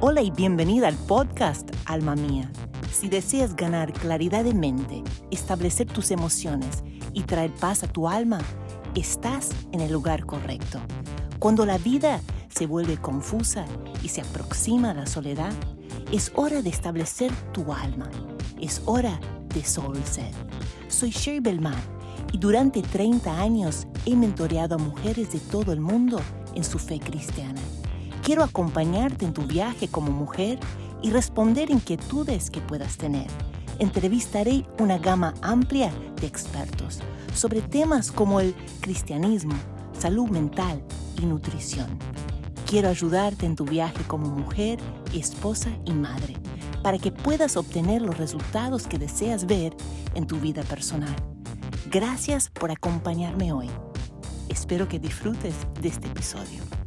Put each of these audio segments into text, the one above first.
Hola y bienvenida al podcast Alma Mía. Si deseas ganar claridad de mente, establecer tus emociones y traer paz a tu alma, estás en el lugar correcto. Cuando la vida se vuelve confusa y se aproxima a la soledad, es hora de establecer tu alma. Es hora de Soul Set. Soy Sherry Belmar y durante 30 años he mentoreado a mujeres de todo el mundo en su fe cristiana. Quiero acompañarte en tu viaje como mujer y responder inquietudes que puedas tener. Entrevistaré una gama amplia de expertos sobre temas como el cristianismo, salud mental y nutrición. Quiero ayudarte en tu viaje como mujer, esposa y madre para que puedas obtener los resultados que deseas ver en tu vida personal. Gracias por acompañarme hoy. Espero que disfrutes de este episodio.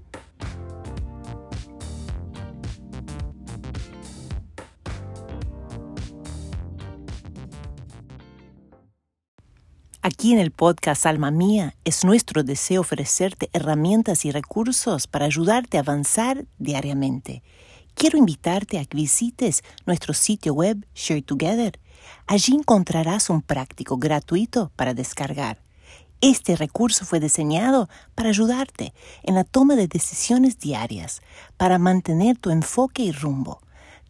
Aquí en el podcast Alma Mía es nuestro deseo ofrecerte herramientas y recursos para ayudarte a avanzar diariamente. Quiero invitarte a que visites nuestro sitio web Share Together. Allí encontrarás un práctico gratuito para descargar. Este recurso fue diseñado para ayudarte en la toma de decisiones diarias, para mantener tu enfoque y rumbo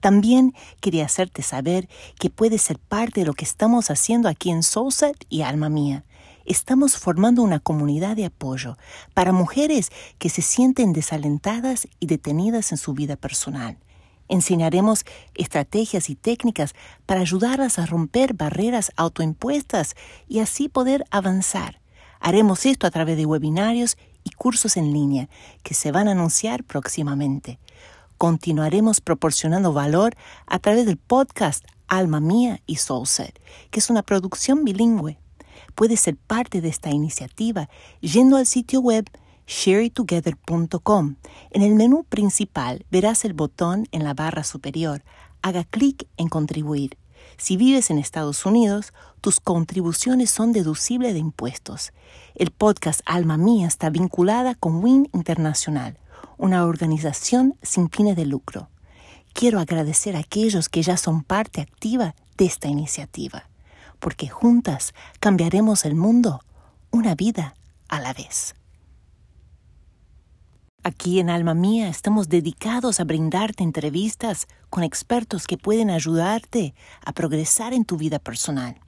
también quería hacerte saber que puedes ser parte de lo que estamos haciendo aquí en Soulset y Alma Mía. Estamos formando una comunidad de apoyo para mujeres que se sienten desalentadas y detenidas en su vida personal. Enseñaremos estrategias y técnicas para ayudarlas a romper barreras autoimpuestas y así poder avanzar. Haremos esto a través de webinarios y cursos en línea que se van a anunciar próximamente continuaremos proporcionando valor a través del podcast Alma Mía y Soulset, que es una producción bilingüe. Puedes ser parte de esta iniciativa yendo al sitio web shareitogether.com. En el menú principal verás el botón en la barra superior. Haga clic en contribuir. Si vives en Estados Unidos, tus contribuciones son deducibles de impuestos. El podcast Alma Mía está vinculada con WIN Internacional, una organización sin fines de lucro. Quiero agradecer a aquellos que ya son parte activa de esta iniciativa, porque juntas cambiaremos el mundo una vida a la vez. Aquí en Alma Mía estamos dedicados a brindarte entrevistas con expertos que pueden ayudarte a progresar en tu vida personal.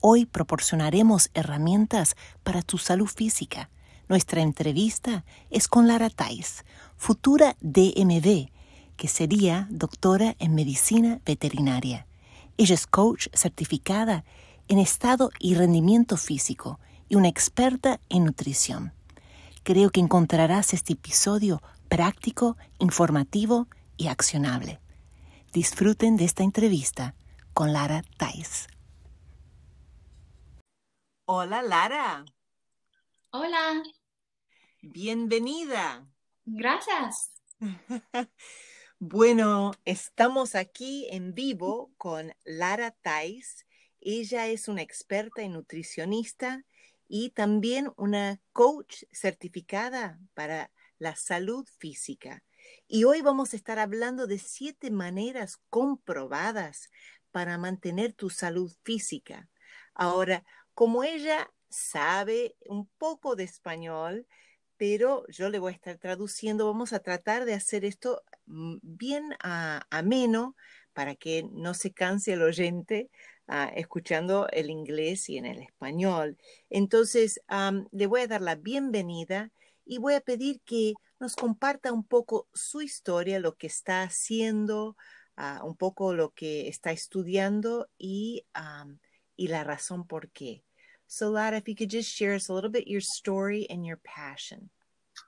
Hoy proporcionaremos herramientas para tu salud física. Nuestra entrevista es con Lara Tais, futura DMV, que sería doctora en medicina veterinaria. Ella es coach certificada en estado y rendimiento físico y una experta en nutrición. Creo que encontrarás este episodio práctico, informativo y accionable. Disfruten de esta entrevista con Lara Tais. Hola Lara. Hola. Bienvenida. Gracias. bueno, estamos aquí en vivo con Lara Tais. Ella es una experta y nutricionista y también una coach certificada para la salud física. Y hoy vamos a estar hablando de siete maneras comprobadas para mantener tu salud física. Ahora, como ella sabe un poco de español, pero yo le voy a estar traduciendo. Vamos a tratar de hacer esto mm, bien ameno para que no se canse el oyente ah, escuchando el inglés y en el español. Entonces, le voy a dar la bienvenida y voy a pedir que nos comparta un poco su historia, lo que está haciendo, ah, un poco lo que está estudiando y, y la razón por qué. So, Lada, if you could just share us a little bit your story and your passion.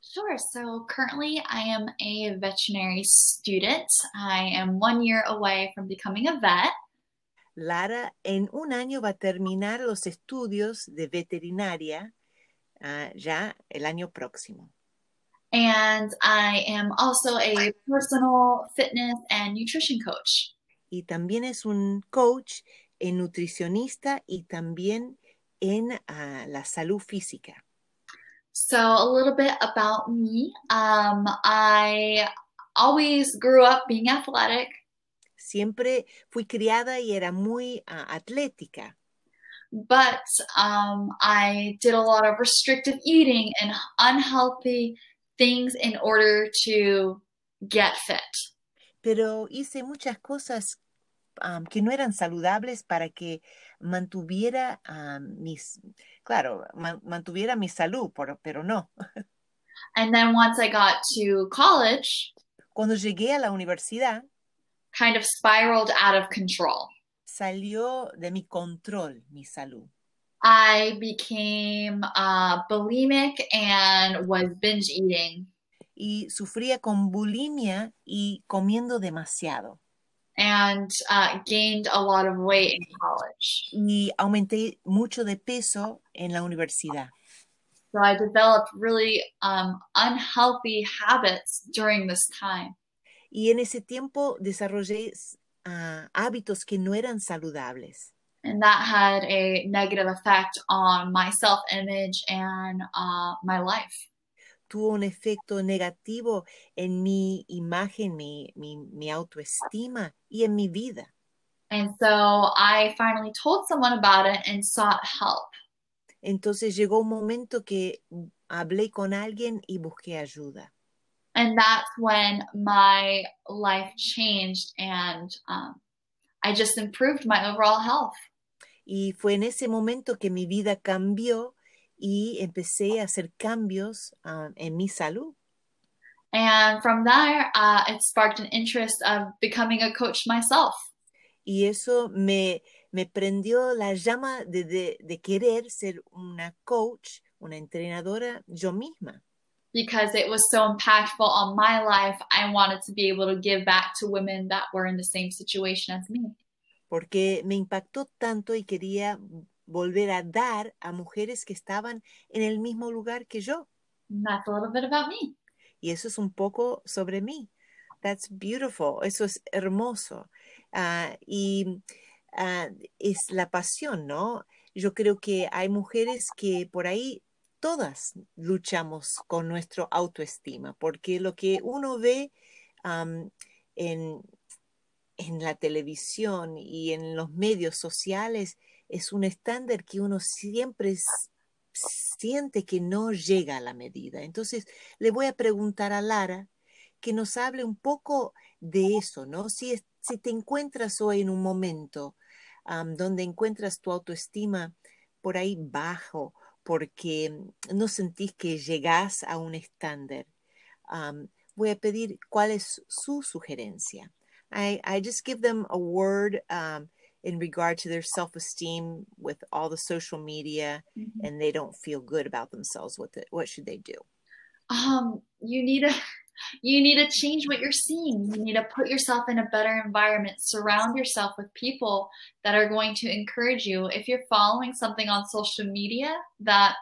Sure. So currently, I am a veterinary student. I am one year away from becoming a vet. Lara en un año va a terminar los estudios de veterinaria uh, ya el año próximo. And I am also a personal fitness and nutrition coach. Y también es un coach en nutricionista y también en uh, la salud física. So, a little bit about me. Um, I always grew up being athletic, Siempre fui criada y era muy ah, atlética, but um, I did a lot of restrictive eating and unhealthy things in order to get fit. pero hice muchas cosas am, que no eran saludables para que mantuviera am, mis, claro, man- mantuviera mi salud, por- pero no. And then once I got to college, Cuando llegué a la universidad, kind of spiraled out of control. salió de mi control mi salud. I became uh, bulimic and was binge eating. Y sufría con bulimia y comiendo demasiado. And uh, gained a lot of weight in college. Y aumenté mucho de peso en la universidad. So I developed really um, unhealthy habits during this time. Y en ese tiempo desarrollé ah, hábitos que no eran saludables. And that had a negative effect on my self image and uh, my life. Tuvo un efecto negativo en mi imagen, mi, mi, mi autoestima y en mi vida. And so I finally told someone about it and sought help. Entonces llegó un momento que hablé con alguien y busqué ayuda. And that's when my life changed and um, I just improved my overall health. Y fue en ese momento que mi vida cambió y empecé a hacer cambios ah, en mi salud. And from there, uh, it sparked an interest of becoming a coach myself. Y eso me, me prendió la llama de, de, de querer ser una coach, una entrenadora yo misma. because it was so impactful on my life. I wanted to be able to give back to women that were in the same situation as me. porque me impactó tanto y quería volver a dar a mujeres que estaban en el mismo lugar que yo. And that's a little bit about me. Y eso es un poco sobre mí. That's beautiful. Eso es hermoso. Ah, y ah, es la pasión, ¿no? Yo creo que hay mujeres que por ahí todas luchamos con nuestra autoestima, porque lo que uno ve en, en la televisión y en los medios sociales es un estándar que uno siempre siente que no llega a la medida. Entonces, le voy a preguntar a Lara que nos hable un poco de eso, ¿no? Si, es- te encuentras hoy en un momento donde encuentras tu autoestima por ahí bajo, porque no sentís que llegás a un estándar, voy a pedir cuál es su sugerencia. I, just give them a word in regard to their self esteem with all the social media and they don't feel good about themselves. What, the, what should they do? Um, you need to you need to change what you're seeing. You need to put yourself in a better environment. Surround yourself with people that are going to encourage you. If you're following something on social media that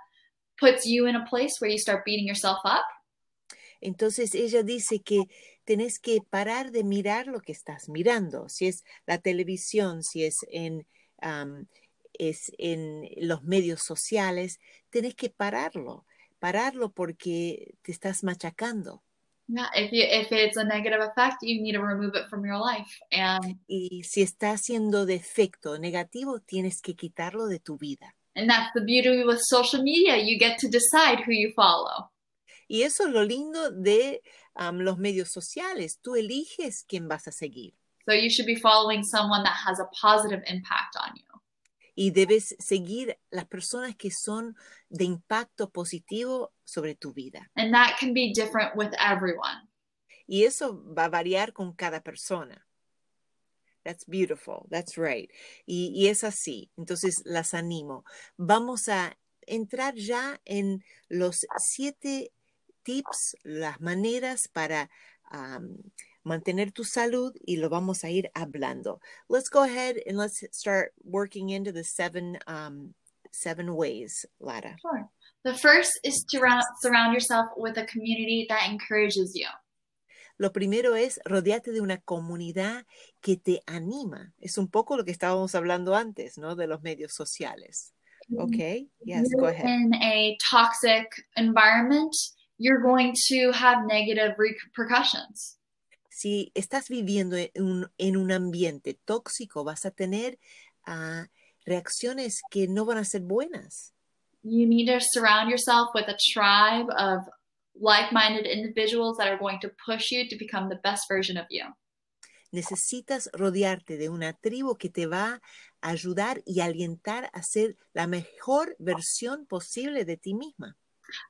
puts you in a place where you start beating yourself up, Entonces ella dice que tenés que parar de mirar lo que estás mirando, si es la televisión, si es en, am, es en los medios sociales, tenés que pararlo, pararlo porque te estás machacando. yeah, if you if it's a negative effect, you need to remove it from your life. And Y si está haciendo de efecto negativo, tienes que quitarlo de tu vida. and that's the beauty with social media. You get to decide who you follow. Y eso es lo lindo de am, los medios sociales. Tú eliges quién vas a seguir. So you should be following someone that has a positive impact on you. y debes seguir las personas que son de impacto positivo sobre tu vida. And that can be different with everyone. Y eso va a variar con cada persona. That's beautiful. That's right. Y, y es así. Entonces las animo. Vamos a entrar ya en los siete tips, las maneras para um, mantener tu salud y lo vamos a ir hablando. Let's go ahead and let's start working into the seven um, seven ways, Lara. Sure. The first is to surround yourself with a community that encourages you. Lo primero es rodearte de una comunidad que te anima. Es un poco lo que estábamos hablando antes, ¿no? De los medios sociales. Okay. Yes, go ahead. in a toxic environment, you're going to have negative repercussions. Si estás viviendo en un, en un ambiente tóxico, vas a tener ah, reacciones que no van a ser buenas. You need to surround yourself with a tribe of like minded individuals that are going to push you to become the best version of you. Necesitas rodearte de una tribu que te va a ayudar y alentar a ser la mejor versión posible de ti misma.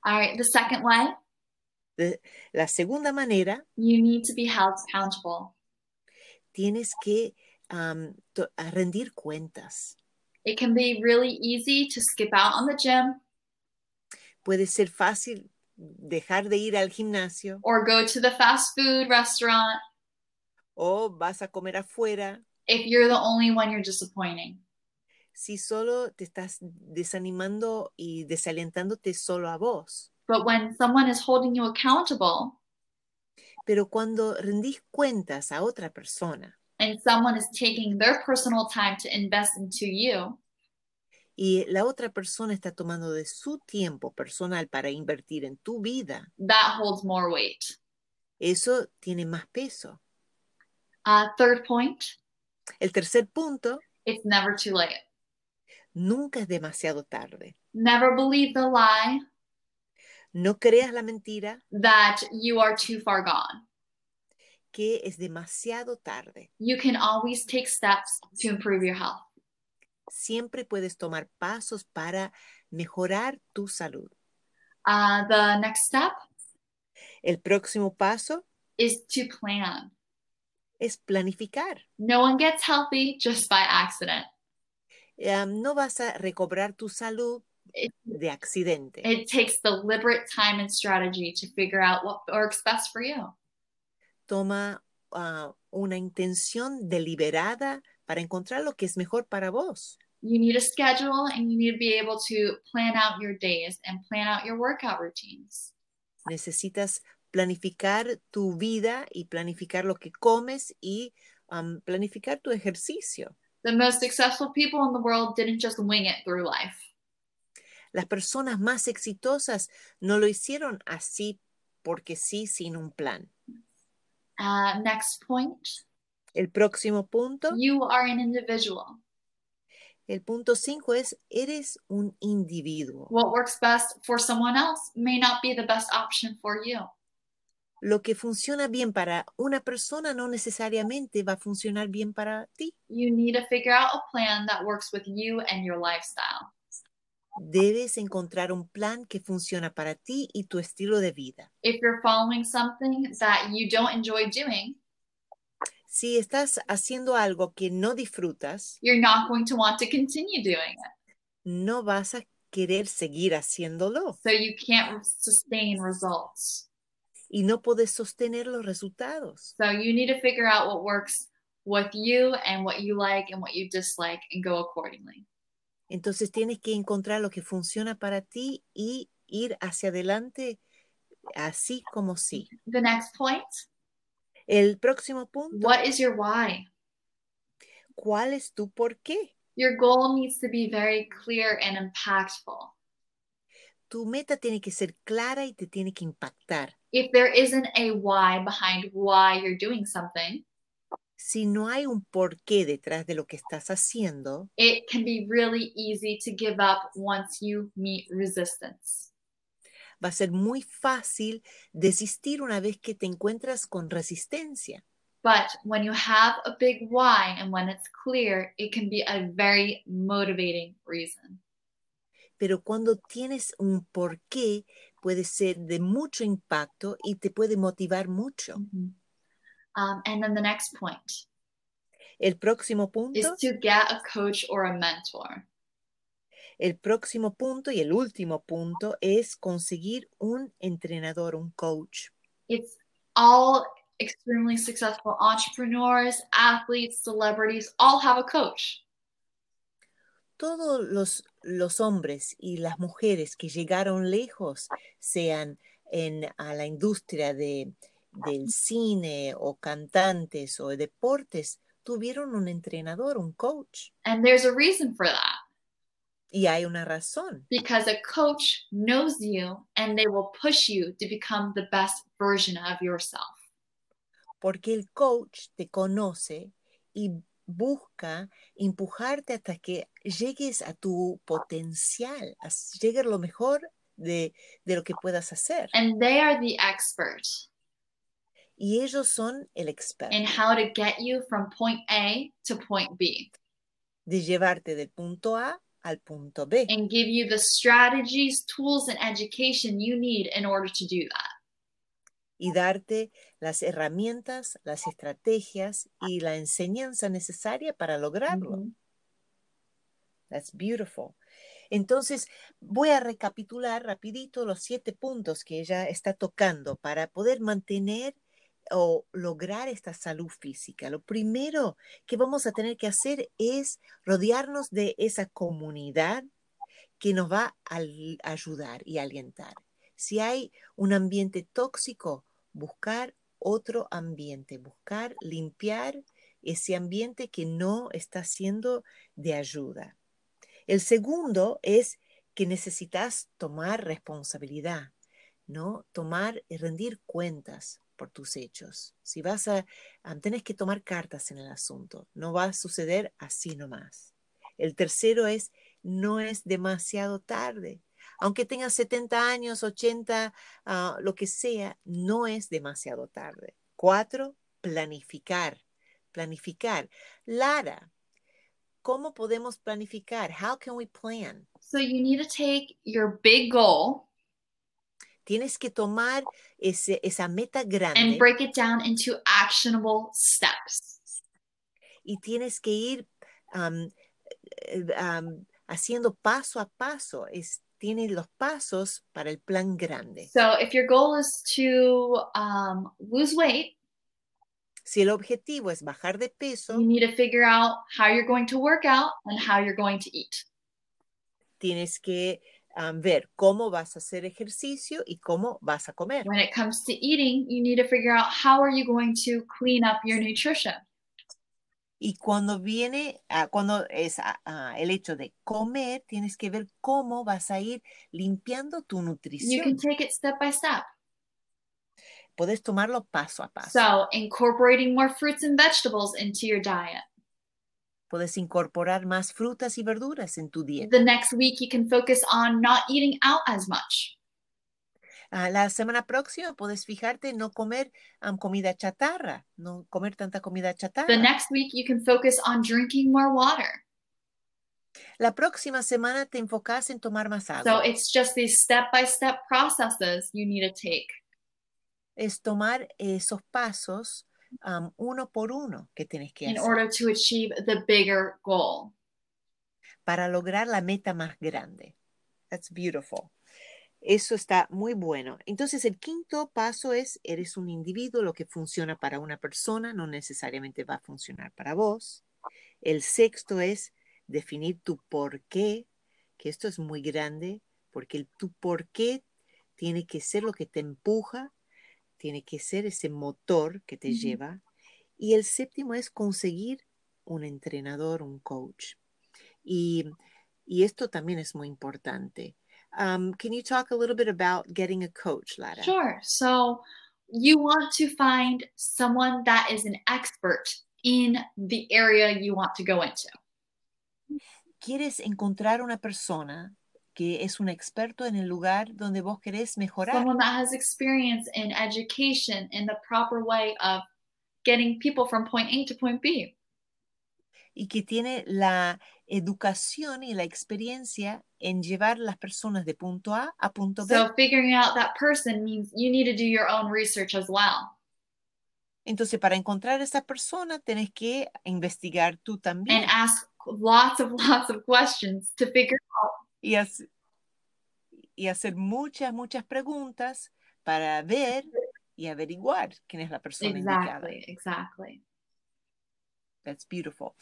All right, the second way, la segunda manera, you need to be held accountable. tienes que um, to- rendir cuentas. It can be really easy to skip out on the gym Puede ser fácil dejar de ir al gimnasio or go to the fast food restaurant o vas a comer afuera if you're the only one you're disappointing. Si solo te estás desanimando y desalentándote solo a vos. But when someone is holding you accountable Pero cuando rendís cuentas a otra persona and someone is taking their personal time to invest into you, y la otra persona está tomando de su tiempo personal para invertir en tu vida, that holds more weight. eso tiene más peso. Uh, third point, El tercer punto, it's never too late. Nunca es demasiado tarde. Never believe the lie No creas la mentira that you are too far gone. que es demasiado tarde. You can always take steps to improve your health. Siempre puedes tomar pasos para mejorar tu salud. Uh, the next step El próximo paso is to plan. es planificar. No one gets healthy just by accident. Um, no vas a recobrar tu salud It, de accidente. it takes deliberate time and strategy to figure out what works best for you. Toma ah, una intención deliberada para encontrar lo que es mejor para vos. You need a schedule and you need to be able to plan out your days and plan out your workout routines. Necesitas planificar tu vida y planificar lo que comes y um, planificar tu ejercicio. The most successful people in the world didn't just wing it through life. Las personas más exitosas no lo hicieron así porque sí, sin un plan. Uh, next point El próximo punto, you are an individual. el punto 5 es, eres un individuo. What works best for someone else may not be the best option for you. Lo que funciona bien para una persona no necesariamente va a funcionar bien para ti. You need to figure out a plan that works with you and your lifestyle. Debes encontrar un plan que funciona para ti y tu estilo de vida. If you're following something that you don't enjoy doing, Si estás haciendo algo que no disfrutas, you're not going to want to continue doing it. no vas a querer seguir haciéndolo So you can't sustain results. Y no puedes sostener los resultados. So you need to figure out what works with you and what you like and what you dislike and go accordingly. Entonces tienes que encontrar lo que funciona para ti y ir hacia adelante así como sí. The next point El próximo punto, what is your why? ¿cuál es tu por qué? Your goal needs to be very clear and impactful. Tu meta tiene que ser clara y te tiene que impactar. If there isn't a why behind why you're doing something, Si no hay un porqué detrás de lo que estás haciendo, it can be really easy to give up once you meet resistance. va a ser muy fácil desistir una vez que te encuentras con resistencia. But when you have a big why and when it's clear, it can be a very motivating reason. Pero cuando tienes un por qué, puede ser de mucho impacto y te puede motivar mucho. Um, and then the next point El próximo is punto, to get a coach or a mentor. el próximo punto y el último punto es conseguir un entrenador, un coach. It's all extremely successful entrepreneurs, athletes, celebrities all have a coach. Todos los, los hombres y las mujeres que llegaron lejos, sean en a la industria de, del cine o cantantes o deportes, tuvieron un entrenador, un coach. And there's a reason for that Y hay una razón, because a coach knows you and they will push you to become the best version of yourself. porque el coach te conoce y busca empujarte hasta que llegues a tu potencial, a llegar lo mejor de, de lo que puedas hacer. And they are the experts Y ellos son el experto in how to get you from point A to point B de llevarte del punto A al punto B and give you the strategies, tools, and education you need in order to do that. Y darte las herramientas, las estrategias y la enseñanza necesaria para lograrlo. That's beautiful. Entonces, voy a recapitular rapidito los siete puntos que ella está tocando para poder mantener o lograr esta salud física. Lo primero que vamos a tener que hacer es rodearnos de esa comunidad que nos va a ayudar y alientar. Si hay un ambiente tóxico, buscar otro ambiente, buscar limpiar ese ambiente que no está siendo de ayuda. El segundo es que necesitas tomar responsabilidad, ¿no? Tomar y rendir cuentas por tus hechos. Si vas a, tenés que tomar cartas en el asunto, no va a suceder así nomás. El tercero es no es demasiado tarde. Aunque tengas 70 años, 80, ah, lo que sea, no es demasiado tarde. Cuatro, planificar. Planificar. Lara, ¿cómo podemos planificar? How can we plan? So you need to take your big goal Tienes que tomar ese, esa meta grande and break it down into actionable steps. y tienes que ir eh, am, haciendo paso a paso. Es, tiene los pasos para el plan grande. So if your goal is to um, lose weight, Si el objetivo es bajar de peso, you need to figure out how you're going to work out and how you're going to eat. tienes que am, ver cómo vas a hacer ejercicio y cómo vas a comer. When it comes to eating, you need to figure out how are you going to clean up your nutrition. Y cuando viene, ah, cuando es ah, ah, el hecho de comer, tienes que ver cómo vas a ir limpiando tu You can nutrición. take it step by step. Puedes tomarlo paso a paso. So, incorporating more fruits and vegetables into your diet. Puedes incorporar más frutas y verduras en tu dieta. The next week, you can focus on not eating out as much. La semana próxima puedes fijarte en no comer am, comida chatarra, no comer tanta comida The chatarra. next week, you can focus on drinking more water. La próxima semana te enfocas en tomar más So, agua. it's just these step by step processes you need to take. Es tomar esos pasos uno por uno que tienes que in hacer order to achieve the bigger goal. para lograr la meta más grande. That's beautiful. Eso está muy bueno. Entonces, el quinto paso es, eres un individuo, lo que funciona para una persona no necesariamente va a funcionar para vos. El sexto es definir tu por qué, que esto es muy grande, porque el, tu por qué tiene que ser lo que te empuja, tiene que ser ese motor que te lleva. Y el séptimo es conseguir un entrenador, un coach. Y, y esto también es muy importante. Um, can you talk a little bit about getting a coach, Lada? Sure. So, you want to find someone that is an expert in the area you want to go into. Quieres encontrar una persona que es un experto en el lugar donde vos querés mejorar. Someone that has experience in education in the proper way of getting people from point A to point B. y que tiene la educación y la experiencia en llevar las personas de punto A a punto B. So, figuring out that person means you need to do your own research as well Entonces, para encontrar a esa persona, tenés que investigar tú también and ask lots of lots of questions to figure y, hac- y hacer muchas, muchas preguntas para ver y averiguar quién es la persona indicada. exactly, exactly. That's beautiful.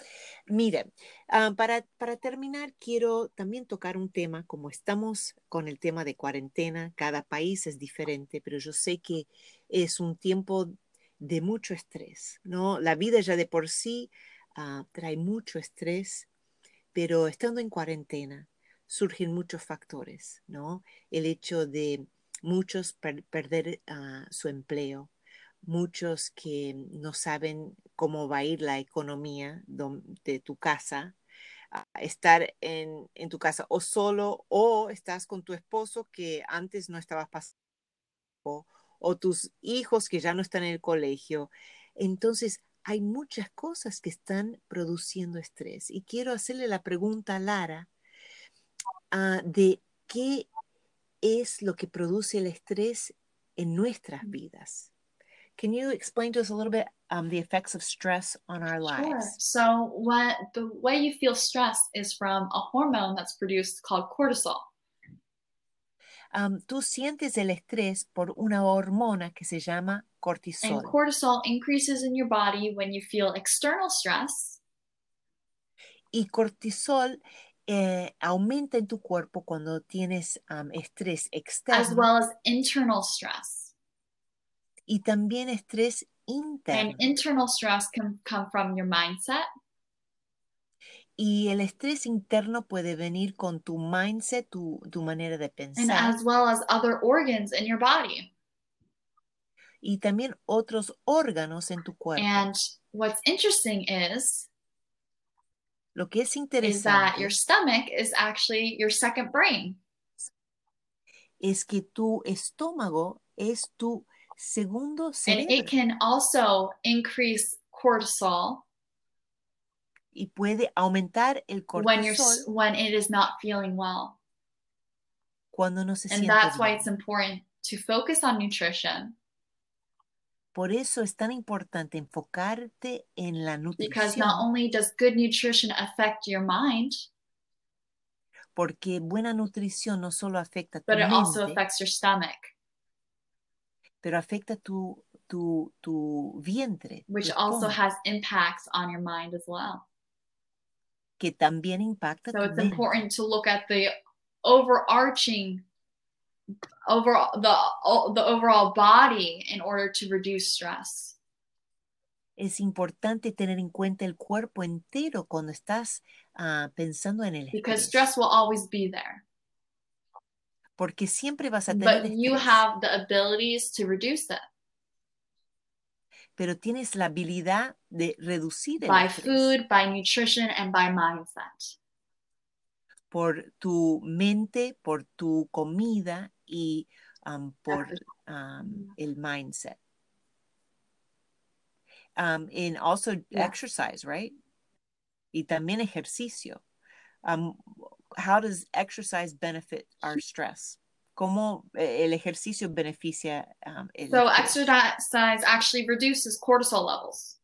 Mira, ah, para, para terminar, quiero también tocar un tema, como estamos con el tema de cuarentena, cada país es diferente, pero yo sé que es un tiempo de mucho estrés, ¿no? La vida ya de por sí ah, trae mucho estrés, pero estando en cuarentena surgen muchos factores, ¿no? El hecho de muchos per- perder ah, su empleo, muchos que no saben cómo va a ir la economía de tu casa, estar en, en, tu casa o solo o estás con tu esposo que antes no estabas pasando o tus hijos que ya no están en el colegio. Entonces, hay muchas cosas que están produciendo estrés. Y quiero hacerle la pregunta a Lara uh, de qué es lo que produce el estrés en nuestras vidas. Can you explain to us a little bit um, the effects of stress on our lives? Sure. So, what the way you feel stressed is from a hormone that's produced called cortisol. Um, tú sientes el estrés por una hormona que se llama cortisol. And cortisol increases in your body when you feel external stress. Y cortisol eh, aumenta en tu cuerpo cuando tienes um, estrés externo. As well as internal stress y también estrés interno. And internal stress can come from your mindset. Y el estrés interno puede venir con tu mindset, tu, tu manera de pensar. And as well as other organs in your body. Y también otros órganos en tu cuerpo. And what's interesting is lo que es interesante is that your stomach is actually your second brain. Es que tu estómago es tu segundo cerebro. And it can also increase cortisol. Y puede aumentar el cortisol. When you're when it is not feeling well. Cuando no se and siente that's bien. why it's important to focus on nutrition. Por eso es tan importante enfocarte en la nutrición. Because not only does good nutrition affect your mind, porque buena nutrición no solo afecta tu but it mente, also affects your stomach. Pero afecta tu, tu, tu vientre. Which tu also has impacts on your mind as well. que también impacta So it's mente. important to look at the overarching overall the the overall body in order to reduce stress. Es importante tener en cuenta el cuerpo entero cuando estás ah, pensando en el Because estrés. stress will always be there. Porque siempre vas a tener But you have the abilities to reduce that pero tienes la habilidad de reducir el by estrés food, by nutrition, and by mindset. por tu mente, por tu comida y um, por um, el mindset. Um, and also Yeah. exercise, right? Y también ejercicio. Um, how does exercise benefit our stress? ¿Cómo eh, el ejercicio beneficia um, el So exercise actually reduces cortisol levels.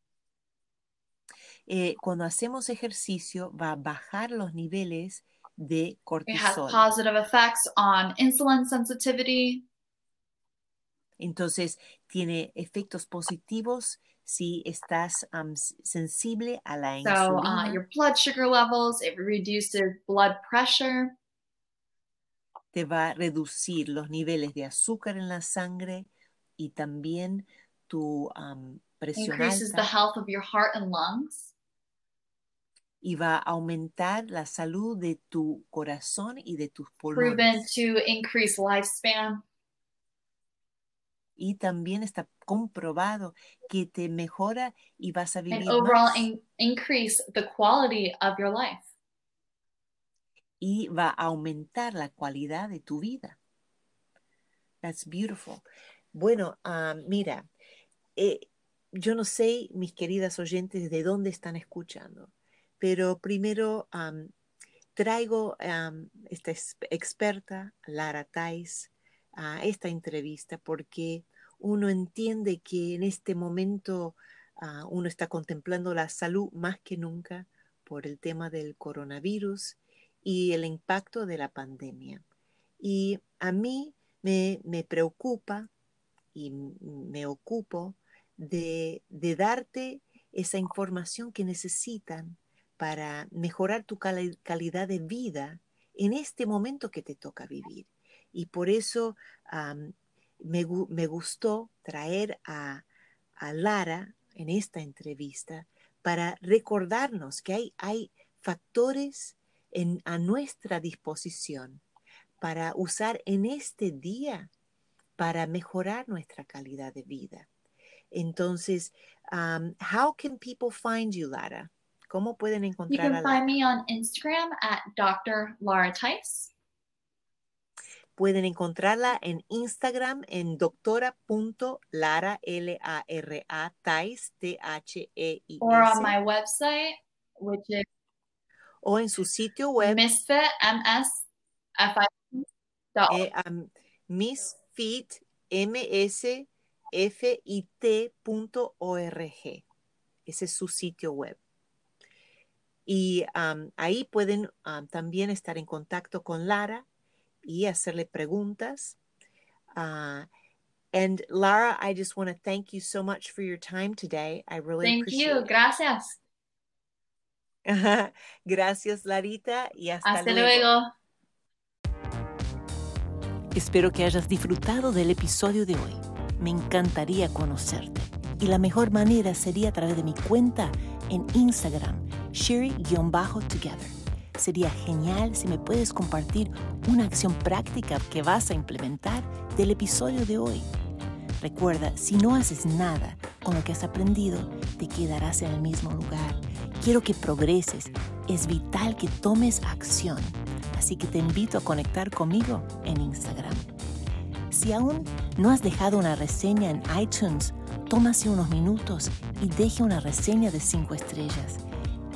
Eh, cuando hacemos ejercicio va a bajar los niveles de It has cortisol. positive effects on insulin sensitivity, Entonces, tiene efectos positivos si estás um, sensible a la so uh, insulina. your blood sugar levels, it reduces blood pressure, te va a reducir los niveles de azúcar en la sangre y también tu um, presión increases the alta health of your heart and lungs, y va a aumentar la salud de tu corazón y de tus proven pulmones. to increase lifespan, Y también está comprobado que te mejora y vas a and vivir overall in- increase the quality of your life. y va a aumentar la calidad de tu vida. That's beautiful. Bueno, ah, mira, eh, yo no sé, mis queridas oyentes, de dónde están escuchando, pero primero am, traigo am, esta ex- experta, Lara Tais, a esta entrevista porque uno entiende que en este momento ah, uno está contemplando la salud más que nunca por el tema del coronavirus y el impacto de la pandemia. Y a mí me, me preocupa y me ocupo de, de darte esa información que necesitan para mejorar tu cali- calidad de vida en este momento que te toca vivir. Y por eso me, gu- me gustó traer a, a Lara en esta entrevista para recordarnos que hay, hay factores en, a nuestra disposición para usar en este día para mejorar nuestra calidad de vida. Entonces, um, how can people find you, Lara? ¿Cómo pueden You encontrar can a find Lara? me on Instagram at Dr. Laura Tice. Pueden encontrarla en Instagram en doctora.lara, L-A-R-A, Tais, T-H-E-I-S. or on my website, which is o en su sitio web misfitmsfi.org. eh. Ese es su sitio web. Y um, ahí pueden um, también estar en contacto con Lara y hacerle preguntas. Uh, and Lara, I just want to thank you so much for your time today. I really Thank appreciate you. it. Gracias. Gracias, Larita, y hasta, Hasta luego. Espero que hayas disfrutado del episodio de hoy. Me encantaría conocerte. Y la mejor manera sería a través de mi cuenta en Instagram, sherry-together. Sería genial si me puedes compartir una acción práctica que vas a implementar del episodio de hoy. Recuerda, si no haces nada con lo que has aprendido, te quedarás en el mismo lugar. Quiero que progreses. Es vital que tomes acción. Así que te invito a conectar conmigo en Instagram. Si aún no has dejado una reseña en iTunes, tómase unos minutos y deje una reseña de 5 estrellas.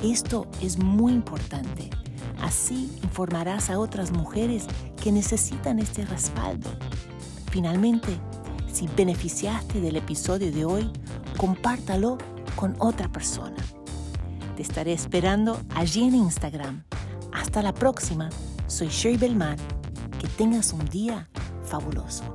Esto es muy importante. Así informarás a otras mujeres que necesitan este respaldo. Finalmente, si beneficiaste del episodio de hoy, compártalo con otra persona. Te estaré esperando allí en Instagram. Hasta la próxima. Soy Sherry Belmont. Que tengas un día fabuloso.